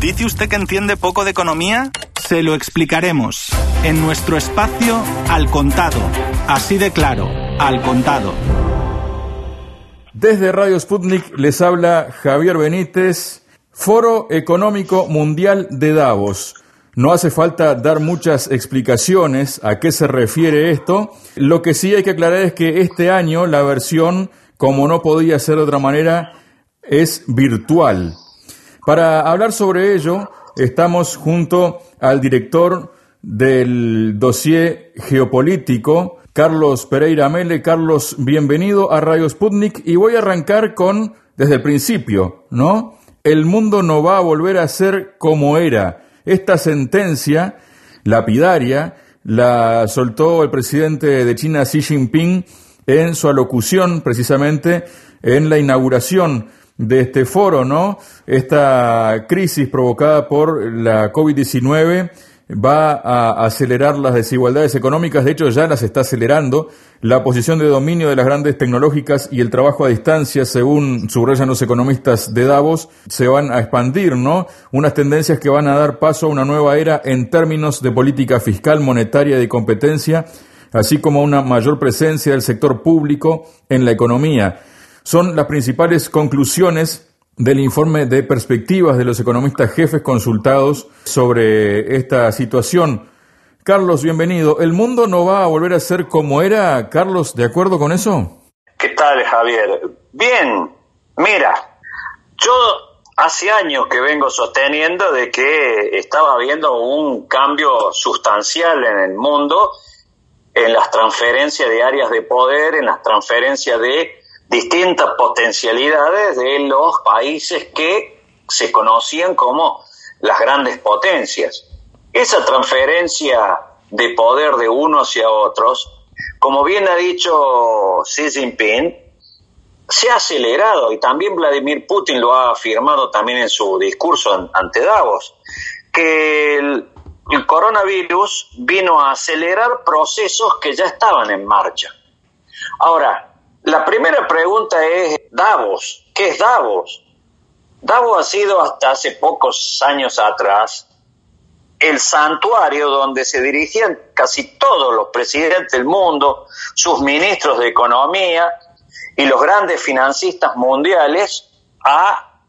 ¿Dice usted que entiende poco de economía? Se lo explicaremos en nuestro espacio Al Contado. Así de claro, Al Contado. Desde Radio Sputnik les habla Javier Benítez, Foro Económico Mundial de Davos. No hace falta dar muchas explicaciones a qué se refiere esto. Lo que sí hay que aclarar es que este año la versión, como no podía ser de otra manera, es virtual. Para hablar sobre ello, estamos junto al director del dossier geopolítico, Carlos Pereira Mele. Carlos, bienvenido a Radio Sputnik y voy a arrancar con, desde el principio, ¿no? El mundo no va a volver a ser como era. Esta sentencia lapidaria la soltó el presidente de China Xi Jinping en su alocución precisamente en la inauguración de este foro, ¿no? Esta crisis provocada por la COVID-19 va a acelerar las desigualdades económicas, de hecho ya las está acelerando. La posición de dominio de las grandes tecnológicas y el trabajo a distancia, según subrayan los economistas de Davos, se van a expandir, ¿no? Unas tendencias que van a dar paso a una nueva era en términos de política fiscal, monetaria y de competencia, así como una mayor presencia del sector público en la economía son las principales conclusiones del informe de perspectivas de los economistas jefes consultados sobre esta situación. Carlos, bienvenido. ¿El mundo no va a volver a ser como era, Carlos? ¿De acuerdo con eso? ¿Qué tal, Javier? Bien, mira, yo hace años que vengo sosteniendo de que estaba habiendo un cambio sustancial en el mundo en las transferencias de áreas de poder, en las transferencias de distintas potencialidades de los países que se conocían como las grandes potencias. Esa transferencia de poder de unos hacia otros, como bien ha dicho Xi Jinping, se ha acelerado y también Vladimir Putin lo ha afirmado también en su discurso ante Davos, que el, el coronavirus vino a acelerar procesos que ya estaban en marcha. Ahora, la primera pregunta es Davos. ¿Qué es Davos? Davos ha sido hasta hace pocos años atrás el santuario donde se dirigían casi todos los presidentes del mundo, sus ministros de economía y los grandes financistas mundiales a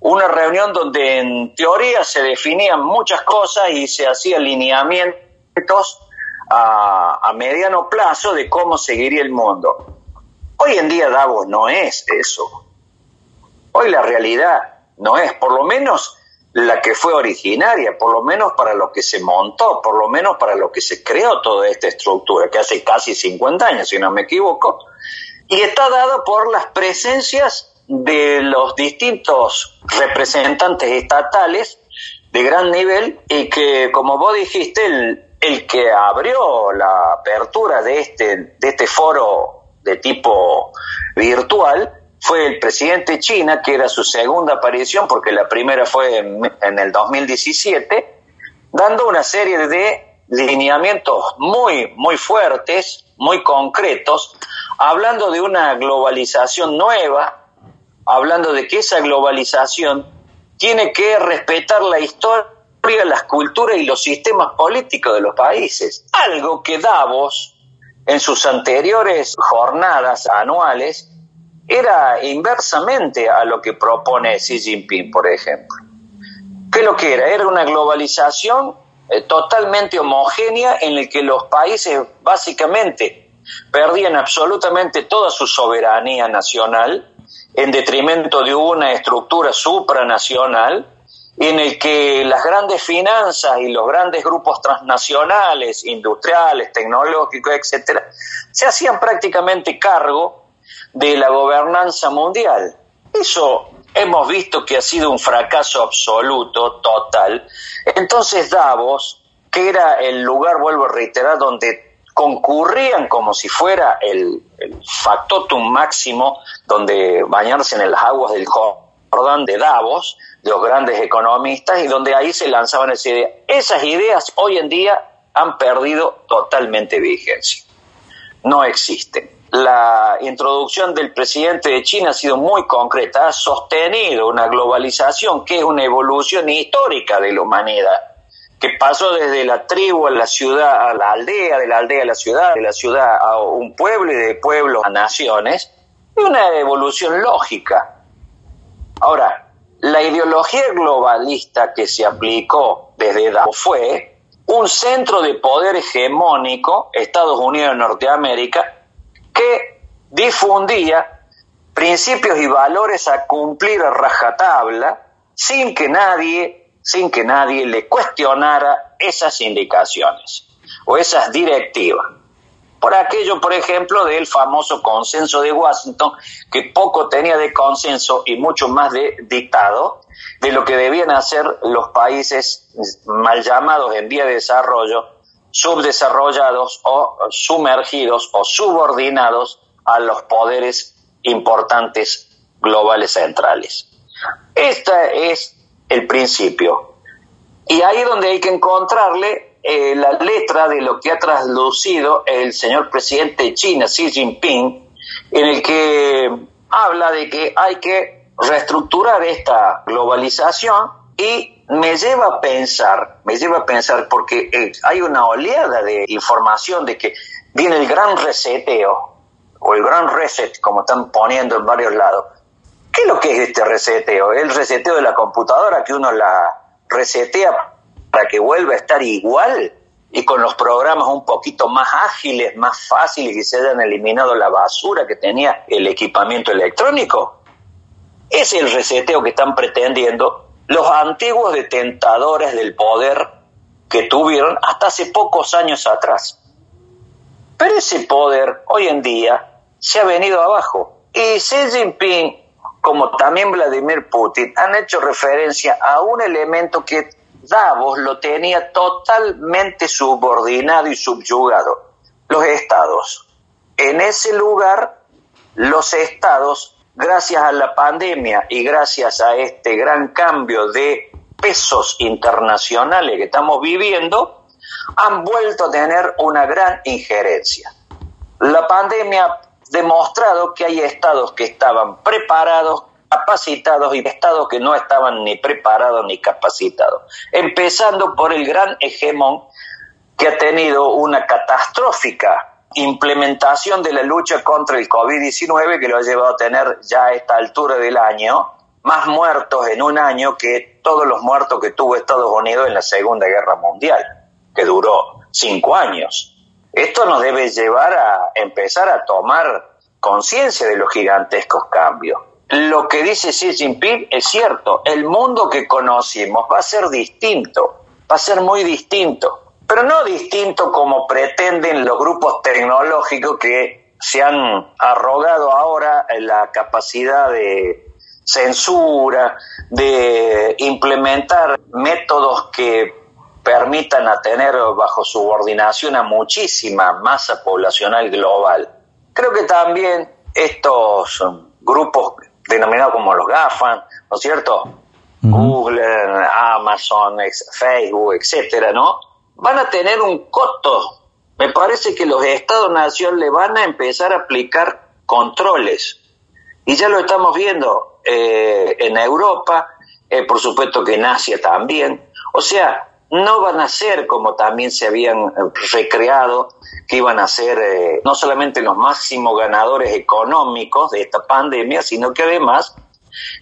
una reunión donde en teoría se definían muchas cosas y se hacían lineamientos a, mediano plazo de cómo seguiría el mundo. Hoy en día Davos no es eso. Hoy la realidad no es, por lo menos la que fue originaria, por lo menos para lo que se montó, por lo menos para lo que se creó toda esta estructura, que hace casi 50 años, si no me equivoco, y está dada por las presencias de los distintos representantes estatales de gran nivel y que, como vos dijiste, el, que abrió la apertura de este, de este foro de tipo virtual fue el presidente de China, que era su segunda aparición, porque la primera fue en, el 2017, dando una serie de lineamientos muy, muy fuertes, muy concretos, hablando de una globalización nueva, hablando de que esa globalización tiene que respetar la historia, las culturas y los sistemas políticos de los países. Algo que Davos, en sus anteriores jornadas anuales era inversamente a lo que propone Xi Jinping, por ejemplo. ¿Qué lo que era? Era una globalización eh, totalmente homogénea en la que los países básicamente perdían absolutamente toda su soberanía nacional en detrimento de una estructura supranacional en el que las grandes finanzas y los grandes grupos transnacionales, industriales, tecnológicos, etcétera, se hacían prácticamente cargo de la gobernanza mundial. Eso hemos visto que ha sido un fracaso absoluto, total. Entonces Davos, que era el lugar, vuelvo a reiterar, donde concurrían como si fuera el, el factotum máximo, donde bañarse en las aguas del Jordán de Davos, los grandes economistas y donde ahí se lanzaban esas ideas. Esas ideas hoy en día han perdido totalmente vigencia. No existen. la introducción del presidente de China ha sido muy concreta, ha sostenido una globalización que es una evolución histórica de la humanidad, que pasó desde la tribu a la ciudad, a la aldea, de la aldea a la ciudad, de la ciudad a un pueblo y de pueblo a naciones, es una evolución lógica. Ahora, la ideología globalista que se aplicó desde Davos fue un centro de poder hegemónico, Estados Unidos de Norteamérica, que difundía principios y valores a cumplir a rajatabla sin que nadie, sin que nadie le cuestionara esas indicaciones o esas directivas. Por aquello, por ejemplo, del famoso consenso de Washington, que poco tenía de consenso y mucho más de dictado de lo que debían hacer los países mal llamados en vía de desarrollo subdesarrollados o sumergidos o subordinados a los poderes importantes globales centrales. Este es el principio. Y ahí donde hay que encontrarle eh, la letra de lo que ha traslucido el señor presidente de China, Xi Jinping, en el que habla de que hay que reestructurar esta globalización y me lleva a pensar, me lleva a pensar porque eh, hay una oleada de información de que viene el gran reseteo o el gran reset, como están poniendo en varios lados. ¿Qué es lo que es este reseteo? El reseteo de la computadora que uno la resetea para que vuelva a estar igual y con los programas un poquito más ágiles, más fáciles y se hayan eliminado la basura que tenía el equipamiento electrónico. Es el reseteo que están pretendiendo los antiguos detentadores del poder que tuvieron hasta hace pocos años atrás. Pero ese poder hoy en día se ha venido abajo. Y Xi Jinping, como también Vladimir Putin, han hecho referencia a un elemento que Davos lo tenía totalmente subordinado y subyugado, los estados. En ese lugar, los estados gracias a la pandemia y gracias a este gran cambio de pesos internacionales que estamos viviendo, han vuelto a tener una gran injerencia. La pandemia ha demostrado que hay estados que estaban preparados, capacitados y estados que no estaban ni preparados ni capacitados. Empezando por el gran hegemón que ha tenido una catastrófica implementación de la lucha contra el COVID-19 que lo ha llevado a tener ya a esta altura del año más muertos en un año que todos los muertos que tuvo Estados Unidos en la Segunda Guerra Mundial, que duró cinco años. Esto nos debe llevar a empezar a tomar conciencia de los gigantescos cambios. Lo que dice Xi Jinping es cierto, el mundo que conocimos va a ser distinto, va a ser muy distinto pero no distinto como pretenden los grupos tecnológicos que se han arrogado ahora la capacidad de censura, de implementar métodos que permitan a tener bajo subordinación a muchísima masa poblacional global. Creo que también estos grupos denominados como los GAFAN, ¿no es cierto? Google, Amazon, Facebook, etcétera, ¿no? van a tener un costo. Me parece que los Estados-nación le van a empezar a aplicar controles. Y ya lo estamos viendo eh, en Europa, eh, por supuesto que en Asia también. O sea, no van a ser como también se habían eh, recreado, que iban a ser no solamente los máximos ganadores económicos de esta pandemia, sino que además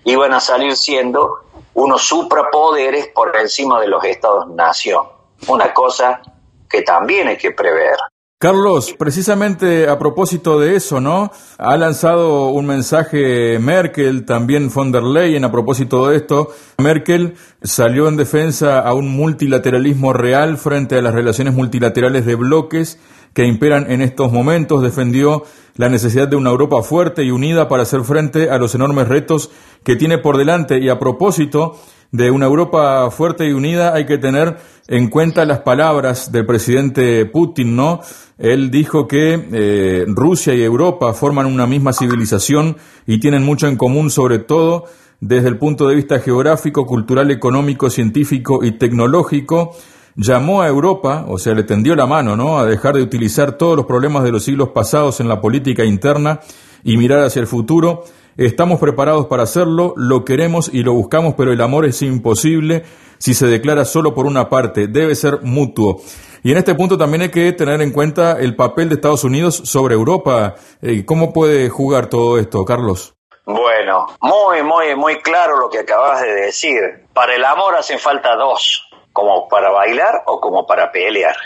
iban a salir siendo unos suprapoderes por encima de los estados-nación una cosa que también hay que prever. Carlos, precisamente a propósito de eso, ¿no? Ha lanzado un mensaje Merkel, también von der Leyen, a propósito de esto. Merkel salió en defensa a un multilateralismo real frente a las relaciones multilaterales de bloques que imperan en estos momentos. Defendió la necesidad de una Europa fuerte y unida para hacer frente a los enormes retos que tiene por delante. Y a propósito, de una Europa fuerte y unida hay que tener en cuenta las palabras del presidente Putin, ¿no? Él dijo que eh, Rusia y Europa forman una misma civilización y tienen mucho en común, sobre todo desde el punto de vista geográfico, cultural, económico, científico y tecnológico. llamó a Europa, o sea, le tendió la mano, ¿no? A dejar de utilizar todos los problemas de los siglos pasados en la política interna y mirar hacia el futuro. Estamos preparados para hacerlo, lo queremos y lo buscamos, pero el amor es imposible si se declara solo por una parte, debe ser mutuo. Y en este punto también hay que tener en cuenta el papel de Estados Unidos sobre Europa. Eh, ¿Cómo puede jugar todo esto, Carlos? Bueno, muy, muy, muy claro lo que acabas de decir. Para el amor hacen falta dos, como para bailar o como para pelear.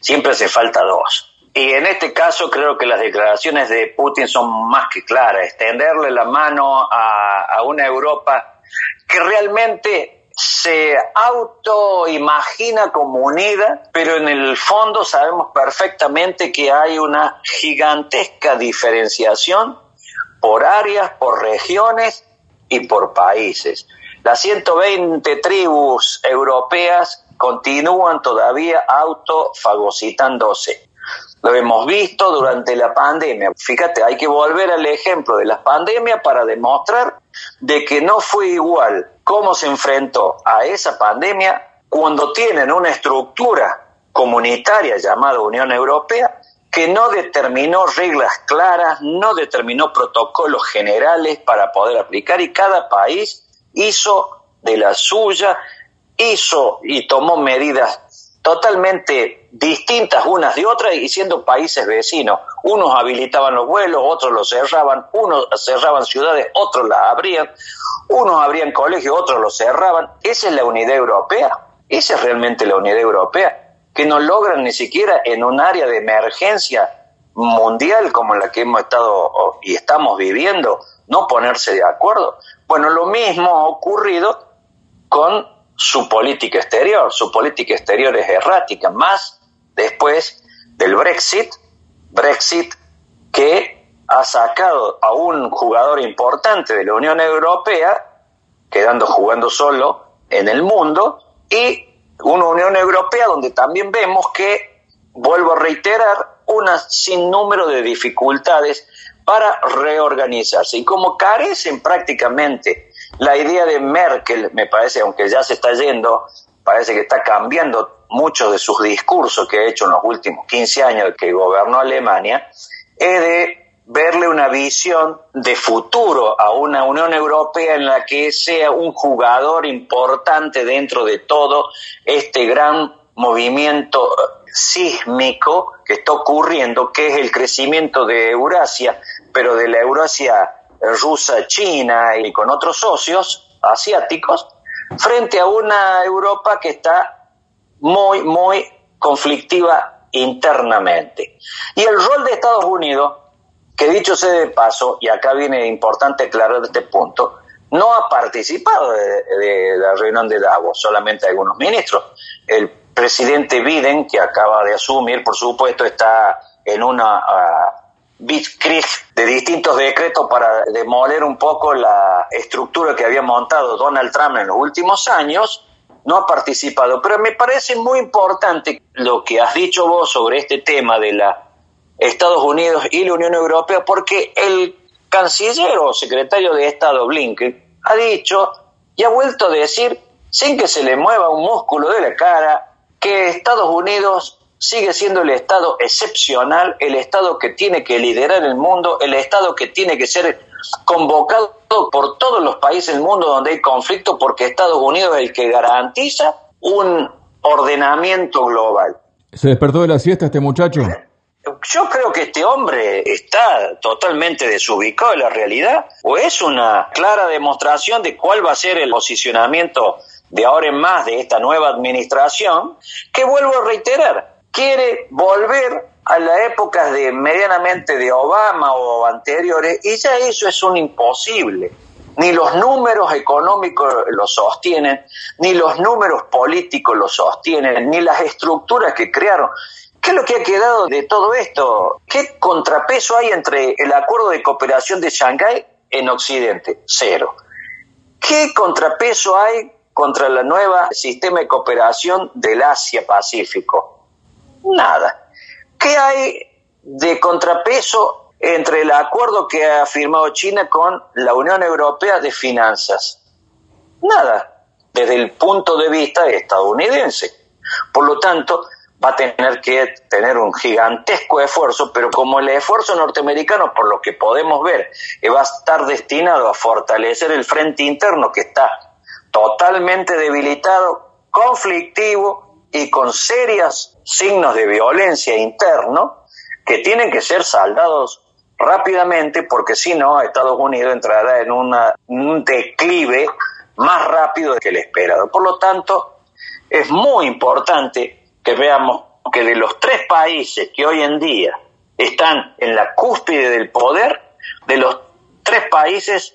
Siempre hace falta dos. Y en este caso creo que las declaraciones de Putin son más que claras. Extenderle la mano a, una Europa que realmente se autoimagina como unida, pero en el fondo sabemos perfectamente que hay una gigantesca diferenciación por áreas, por regiones y por países. Las 120 tribus europeas continúan todavía autofagocitándose. Lo hemos visto durante la pandemia. Fíjate, hay que volver al ejemplo de la pandemia para demostrar de que no fue igual cómo se enfrentó a esa pandemia cuando tienen una estructura comunitaria llamada Unión Europea que no determinó reglas claras, no determinó protocolos generales para poder aplicar y cada país hizo de la suya, hizo y tomó medidas totalmente distintas unas de otras y siendo países vecinos. Unos habilitaban los vuelos, otros los cerraban, unos cerraban ciudades, otros las abrían, unos abrían colegios, otros los cerraban. Esa es la unidad europea, esa es realmente la unidad europea, que no logran ni siquiera en un área de emergencia mundial como la que hemos estado y estamos viviendo, no ponerse de acuerdo. Bueno, lo mismo ha ocurrido con su política exterior. Su política exterior es errática, más después del Brexit, Brexit que ha sacado a un jugador importante de la Unión Europea, quedando jugando solo en el mundo, y una Unión Europea donde también vemos que, vuelvo a reiterar, un sinnúmero de dificultades para reorganizarse. Y como carecen prácticamente la idea de Merkel, me parece, aunque ya se está yendo, parece que está cambiando mucho de sus discursos que ha hecho en los últimos 15 años que gobernó Alemania, es de verle una visión de futuro a una Unión Europea en la que sea un jugador importante dentro de todo este gran movimiento sísmico que está ocurriendo, que es el crecimiento de Eurasia, pero de la Eurasia rusa, China y con otros socios asiáticos, frente a una Europa que está muy, muy conflictiva internamente. Y el rol de Estados Unidos, que dicho sea de paso, y acá viene importante aclarar este punto, no ha participado de, la reunión de Davos, solamente algunos ministros. El presidente Biden, que acaba de asumir, por supuesto, está en una Blitzkrieg de distintos decretos para demoler un poco la estructura que había montado Donald Trump en los últimos años, no ha participado. Pero me parece muy importante lo que has dicho vos sobre este tema de la Estados Unidos y la Unión Europea, porque el canciller o secretario de Estado Blinken ha dicho y ha vuelto a decir, sin que se le mueva un músculo de la cara, que Estados Unidos sigue siendo el Estado excepcional, el Estado que tiene que liderar el mundo, el Estado que tiene que ser convocado por todos los países del mundo donde hay conflicto, porque Estados Unidos es el que garantiza un ordenamiento global. ¿Se despertó de la siesta este muchacho? Yo creo que este hombre está totalmente desubicado de la realidad o es una clara demostración de cuál va a ser el posicionamiento de ahora en más de esta nueva administración, que vuelvo a reiterar, quiere volver a las épocas de medianamente de Obama o anteriores y ya eso es un imposible. Ni los números económicos lo sostienen, ni los números políticos lo sostienen, ni las estructuras que crearon. ¿Qué es lo que ha quedado de todo esto? ¿Qué contrapeso hay entre el acuerdo de cooperación de Shanghái en Occidente? Cero. ¿Qué contrapeso hay contra el nuevo sistema de cooperación del Asia-Pacífico? Nada. ¿Qué hay de contrapeso entre el acuerdo que ha firmado China con la Unión Europea de Finanzas? Nada, desde el punto de vista estadounidense. Por lo tanto, va a tener que tener un gigantesco esfuerzo, pero como el esfuerzo norteamericano, por lo que podemos ver, va a estar destinado a fortalecer el frente interno que está totalmente debilitado, conflictivo y con serios signos de violencia interno que tienen que ser saldados rápidamente porque si no Estados Unidos entrará en un declive más rápido que el esperado. Por lo tanto, es muy importante que veamos que de los tres países que hoy en día están en la cúspide del poder, de los tres países,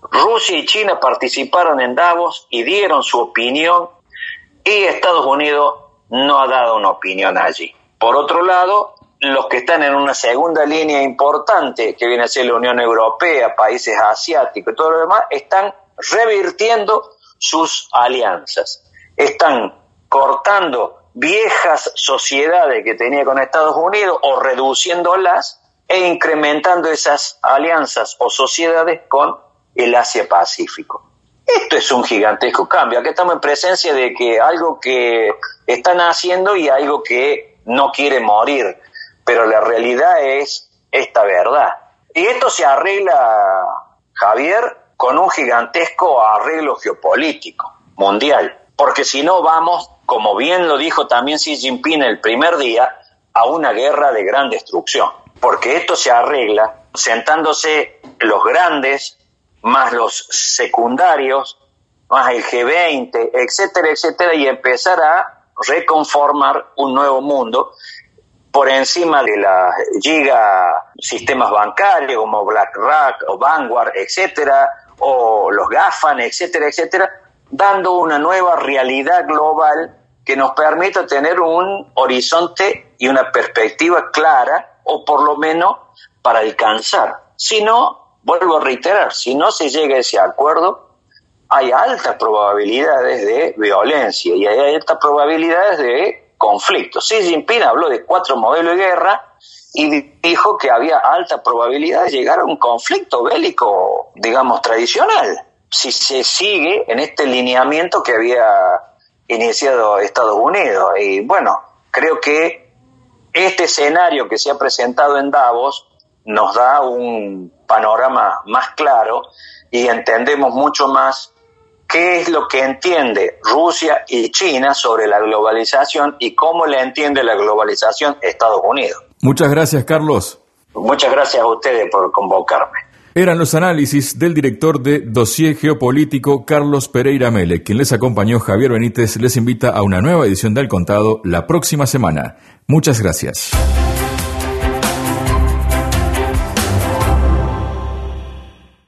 Rusia y China participaron en Davos y dieron su opinión y Estados Unidos no ha dado una opinión allí. Por otro lado, los que están en una segunda línea importante, que viene a ser la Unión Europea, países asiáticos y todo lo demás, están revirtiendo sus alianzas. Están cortando viejas sociedades que tenía con Estados Unidos o reduciéndolas e incrementando esas alianzas o sociedades con el Asia-Pacífico. Esto es un gigantesco cambio. Aquí estamos en presencia de que algo que están haciendo y algo que no quiere morir pero la realidad es esta verdad. Y esto se arregla, Javier, con un gigantesco arreglo geopolítico mundial, porque si no vamos, como bien lo dijo también Xi Jinping el primer día, a una guerra de gran destrucción, porque esto se arregla sentándose los grandes más los secundarios, más el G20, etcétera, etcétera, y empezar a reconformar un nuevo mundo por encima de las giga sistemas bancarios como BlackRock o Vanguard, etcétera, o los GAFAN, etcétera, etcétera, dando una nueva realidad global que nos permita tener un horizonte y una perspectiva clara, o por lo menos para alcanzar. Si no, vuelvo a reiterar, si no se llega a ese acuerdo, hay altas probabilidades de violencia y hay altas probabilidades de conflicto. Xi Jinping habló de cuatro modelos de guerra y dijo que había alta probabilidad de llegar a un conflicto bélico, digamos, tradicional, si se sigue en este lineamiento que había iniciado Estados Unidos. Y bueno, creo que este escenario que se ha presentado en Davos nos da un panorama más claro y entendemos mucho más qué es lo que entiende Rusia y China sobre la globalización y cómo le entiende la globalización Estados Unidos. Muchas gracias, Carlos. Muchas gracias a ustedes por convocarme. Eran los análisis del director de Dossier Geopolítico, Carlos Pereira Mele. Quien les acompañó, Javier Benítez, les invita a una nueva edición del Contado la próxima semana. Muchas gracias.